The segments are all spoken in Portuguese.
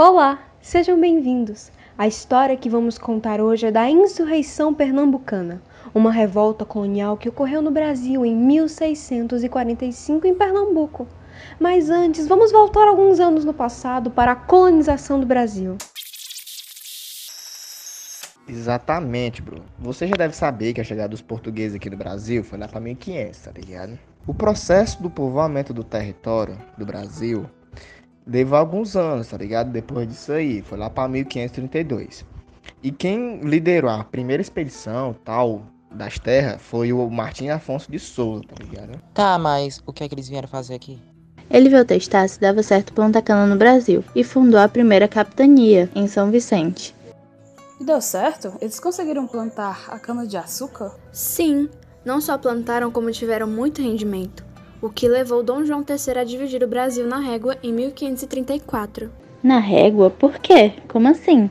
Olá, sejam bem-vindos. A história que vamos contar hoje é da insurreição pernambucana, uma revolta colonial que ocorreu no Brasil em 1645 em Pernambuco. Mas antes, vamos voltar alguns anos no passado para a colonização do Brasil. Exatamente, Bruno. Você já deve saber que a chegada dos portugueses aqui no Brasil foi lá para 1500, tá ligado? O processo do povoamento do território do Brasil levou alguns anos, tá ligado? Depois disso aí, foi lá para 1532. E quem liderou a primeira expedição, tal, das terras foi o Martim Afonso de Souza, tá ligado? Tá, mas o que é que eles vieram fazer aqui? Ele veio testar se dava certo plantar cana no Brasil e fundou a primeira capitania, em São Vicente. E deu certo? Eles conseguiram plantar a cana-de-açúcar? Sim, não só plantaram, como tiveram muito rendimento, o que levou Dom João III a dividir o Brasil na régua em 1534. Na régua? Por quê? Como assim?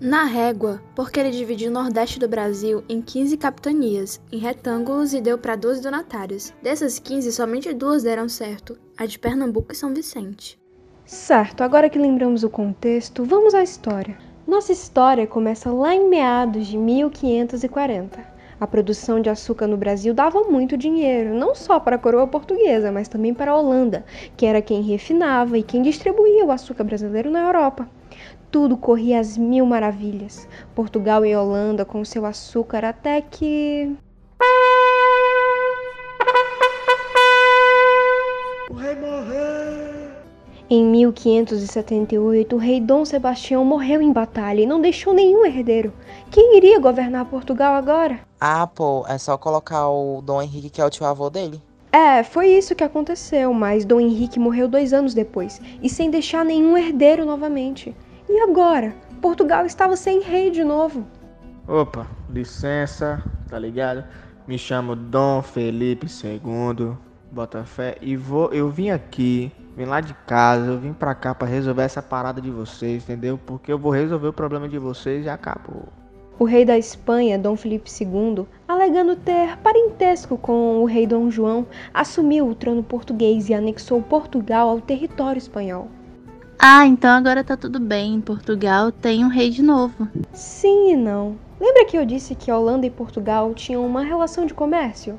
Na régua, porque ele dividiu o Nordeste do Brasil em 15 capitanias, em retângulos e deu para 12 donatários. Dessas 15, somente duas deram certo, a de Pernambuco e São Vicente. Certo, agora que lembramos o contexto, vamos à história. Nossa história começa lá em meados de 1540. A produção de açúcar no Brasil dava muito dinheiro, não só para a coroa portuguesa, mas também para a Holanda, que era quem refinava e quem distribuía o açúcar brasileiro na Europa tudo corria às mil maravilhas. Portugal e Holanda com seu açúcar até que. Em 1578, o rei Dom Sebastião morreu em batalha e não deixou nenhum herdeiro. Quem iria governar Portugal agora? Ah, pô, é só colocar o Dom Henrique, que é o tio avô dele. É, foi isso que aconteceu, mas Dom Henrique morreu dois anos depois e sem deixar nenhum herdeiro novamente. E agora? Portugal estava sem rei de novo. Opa, licença, tá ligado? Me chamo Dom Felipe II, Botafé, e vou, eu vim aqui, vim lá de casa, eu vim pra cá pra resolver essa parada de vocês, entendeu? Porque eu vou resolver o problema de vocês e acabou. O rei da Espanha, Dom Felipe II, alegando ter parentesco com o rei Dom João, assumiu o trono português e anexou Portugal ao território espanhol. Ah, então agora tá tudo bem. Em Portugal tem um rei de novo. Sim e não. Lembra que eu disse que Holanda e Portugal tinham uma relação de comércio?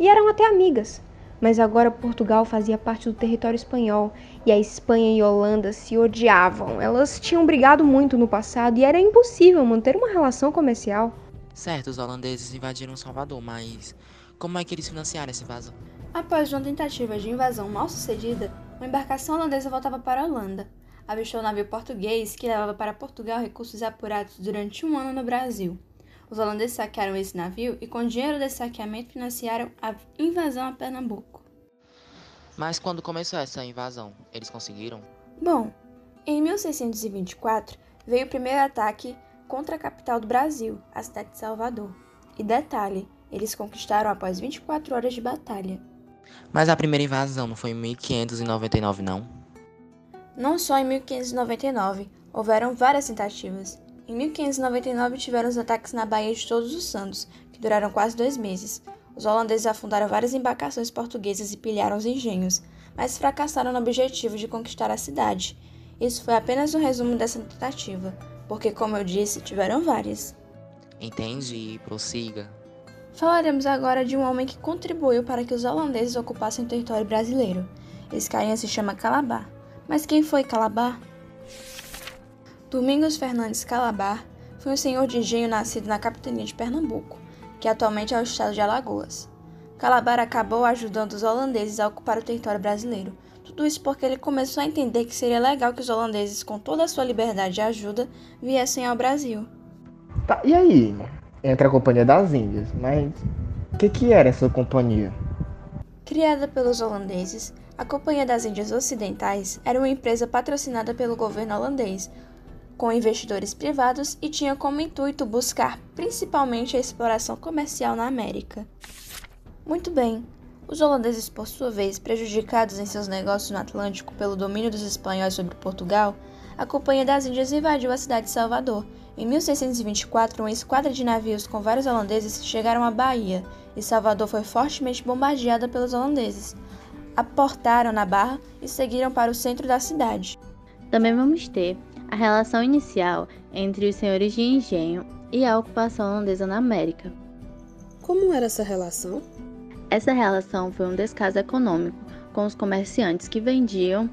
E eram até amigas. Mas agora Portugal fazia parte do território espanhol e a Espanha e a Holanda se odiavam. Elas tinham brigado muito no passado e era impossível manter uma relação comercial. Certo, os holandeses invadiram Salvador, mas como é que eles financiaram essa invasão? Após uma tentativa de invasão mal sucedida, uma embarcação holandesa voltava para a Holanda. Avistou um navio português que levava para Portugal recursos apurados durante um ano no Brasil. Os holandeses saquearam esse navio e, com o dinheiro desse saqueamento, financiaram a invasão a Pernambuco. Mas quando começou essa invasão, eles conseguiram? Bom, em 1624 veio o primeiro ataque contra a capital do Brasil, a cidade de Salvador. E detalhe, eles conquistaram após 24 horas de batalha. Mas a primeira invasão não foi em 1599, não? Não só em 1599, houveram várias tentativas. Em 1599 tiveram os ataques na Baía de Todos os Santos, que duraram quase dois meses. Os holandeses afundaram várias embarcações portuguesas e pilharam os engenhos, mas fracassaram no objetivo de conquistar a cidade. Isso foi apenas um resumo dessa tentativa, porque, como eu disse, tiveram várias. Entendi, prossiga. Falaremos agora de um homem que contribuiu para que os holandeses ocupassem o território brasileiro. Esse carinha se chama Calabar. Mas quem foi Calabar? Domingos Fernandes Calabar foi um senhor de engenho nascido na capitania de Pernambuco, que atualmente é o estado de Alagoas. Calabar acabou ajudando os holandeses a ocupar o território brasileiro. Tudo isso porque ele começou a entender que seria legal que os holandeses, com toda a sua liberdade e ajuda, viessem ao Brasil. Tá, e aí? entre a Companhia das Índias, mas o que, que era essa companhia? Criada pelos holandeses, a Companhia das Índias Ocidentais era uma empresa patrocinada pelo governo holandês, com investidores privados e tinha como intuito buscar principalmente a exploração comercial na América. Muito bem, os holandeses, por sua vez, prejudicados em seus negócios no Atlântico pelo domínio dos espanhóis sobre Portugal, a Companhia das Índias invadiu a cidade de Salvador em 1624, uma esquadra de navios com vários holandeses chegaram à Bahia e Salvador foi fortemente bombardeada pelos holandeses. Aportaram na barra e seguiram para o centro da cidade. Também vamos ter A relação inicial entre os senhores de engenho e a ocupação holandesa na América. Como era essa relação? Essa relação foi um descaso econômico com os comerciantes que vendiam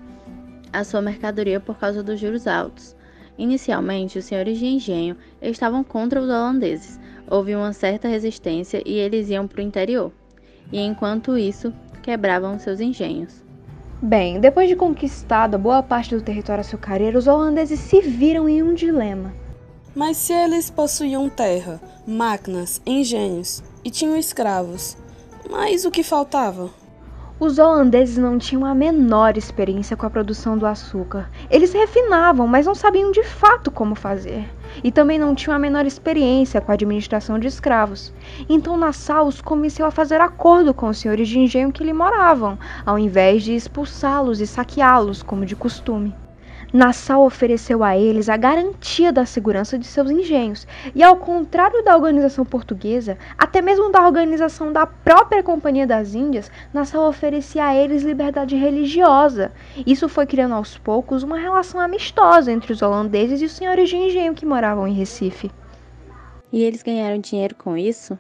a sua mercadoria por causa dos juros altos. Inicialmente, os senhores de engenho estavam contra os holandeses. Houve uma certa resistência e eles iam para o interior. E enquanto isso, quebravam seus engenhos. Bem, depois de conquistada boa parte do território açucareiro, os holandeses se viram em um dilema. Mas se eles possuíam terra, máquinas, engenhos e tinham escravos, mas o que faltava? Os holandeses não tinham a menor experiência com a produção do açúcar. Eles refinavam, mas não sabiam de fato como fazer. E também não tinham a menor experiência com a administração de escravos. Então Nassau os convenceu a fazer acordo com os senhores de engenho que lhe moravam, ao invés de expulsá-los e saqueá-los, como de costume. Nassau ofereceu a eles a garantia da segurança de seus engenhos, e ao contrário da organização portuguesa, até mesmo da organização da própria Companhia das Índias, Nassau oferecia a eles liberdade religiosa. Isso foi criando aos poucos uma relação amistosa entre os holandeses e os senhores de engenho que moravam em Recife. E eles ganharam dinheiro com isso?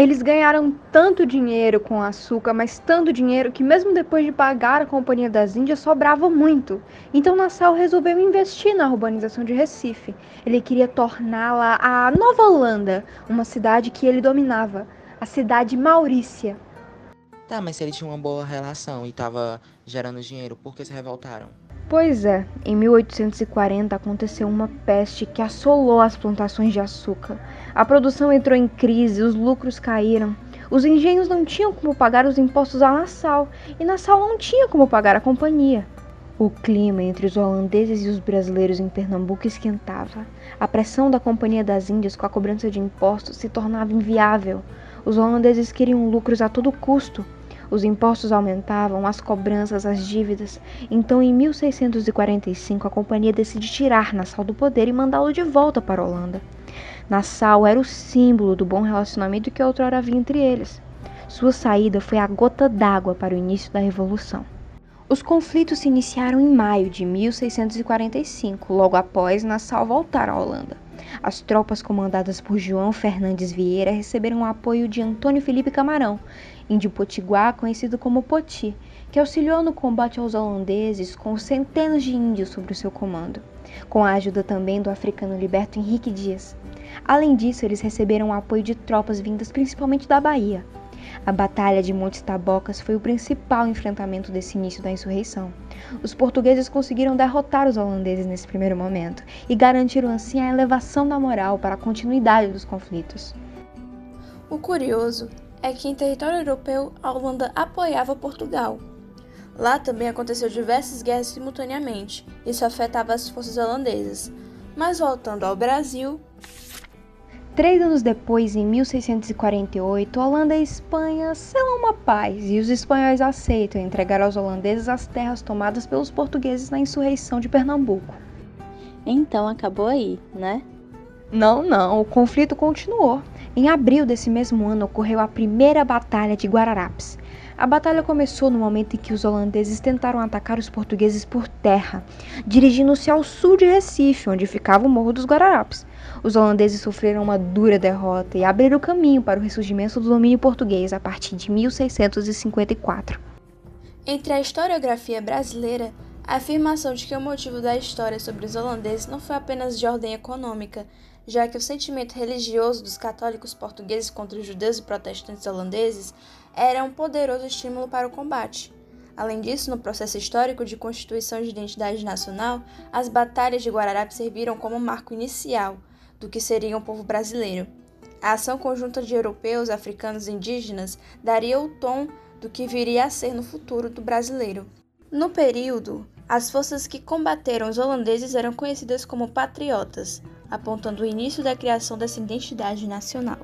Eles ganharam tanto dinheiro com açúcar, mas tanto dinheiro que mesmo depois de pagar a Companhia das Índias sobrava muito. Então Nassau resolveu investir na urbanização de Recife. Ele queria torná-la a Nova Holanda, uma cidade que ele dominava, a cidade Maurícia. Tá, mas se ele tinha uma boa relação e tava gerando dinheiro, por que se revoltaram? Pois é, em 1840 aconteceu uma peste que assolou as plantações de açúcar. A produção entrou em crise, os lucros caíram. Os engenhos não tinham como pagar os impostos a Nassau e Nassau não tinha como pagar a companhia. O clima entre os holandeses e os brasileiros em Pernambuco esquentava. A pressão da Companhia das Índias com a cobrança de impostos se tornava inviável. Os holandeses queriam lucros a todo custo. Os impostos aumentavam, as cobranças, as dívidas. Então, em 1645, a companhia decide tirar Nassau do poder e mandá-lo de volta para a Holanda. Nassau era o símbolo do bom relacionamento que outrora havia entre eles. Sua saída foi a gota d'água para o início da Revolução. Os conflitos se iniciaram em maio de 1645, logo após Nassau voltar à Holanda. As tropas comandadas por João Fernandes Vieira receberam o apoio de Antônio Felipe Camarão, índio potiguar conhecido como Poti, que auxiliou no combate aos holandeses com centenas de índios sob o seu comando, com a ajuda também do africano liberto Henrique Dias. Além disso, eles receberam o apoio de tropas vindas principalmente da Bahia. A Batalha de Montes Tabocas foi o principal enfrentamento desse início da insurreição. Os portugueses conseguiram derrotar os holandeses nesse primeiro momento e garantiram assim a elevação da moral para a continuidade dos conflitos. O curioso é que em território europeu a Holanda apoiava Portugal. Lá também aconteceu diversas guerras simultaneamente, isso afetava as forças holandesas. Mas voltando ao Brasil. Três anos depois, em 1648, Holanda e Espanha selam uma paz e os espanhóis aceitam entregar aos holandeses as terras tomadas pelos portugueses na insurreição de Pernambuco. Então acabou aí, né? Não, não, o conflito continuou. Em abril desse mesmo ano ocorreu a primeira Batalha de Guararapes. A batalha começou no momento em que os holandeses tentaram atacar os portugueses por terra, dirigindo-se ao sul de Recife, onde ficava o Morro dos Guararapes. Os holandeses sofreram uma dura derrota e abriram caminho para o ressurgimento do domínio português a partir de 1654. Entre a historiografia brasileira, a afirmação de que o motivo da história sobre os holandeses não foi apenas de ordem econômica, já que o sentimento religioso dos católicos portugueses contra os judeus e protestantes holandeses era um poderoso estímulo para o combate. Além disso, no processo histórico de constituição de identidade nacional, as batalhas de Guararapes serviram como marco inicial do que seria um povo brasileiro. A ação conjunta de europeus, africanos e indígenas daria o tom do que viria a ser no futuro do brasileiro. No período, as forças que combateram os holandeses eram conhecidas como patriotas, apontando o início da criação dessa identidade nacional.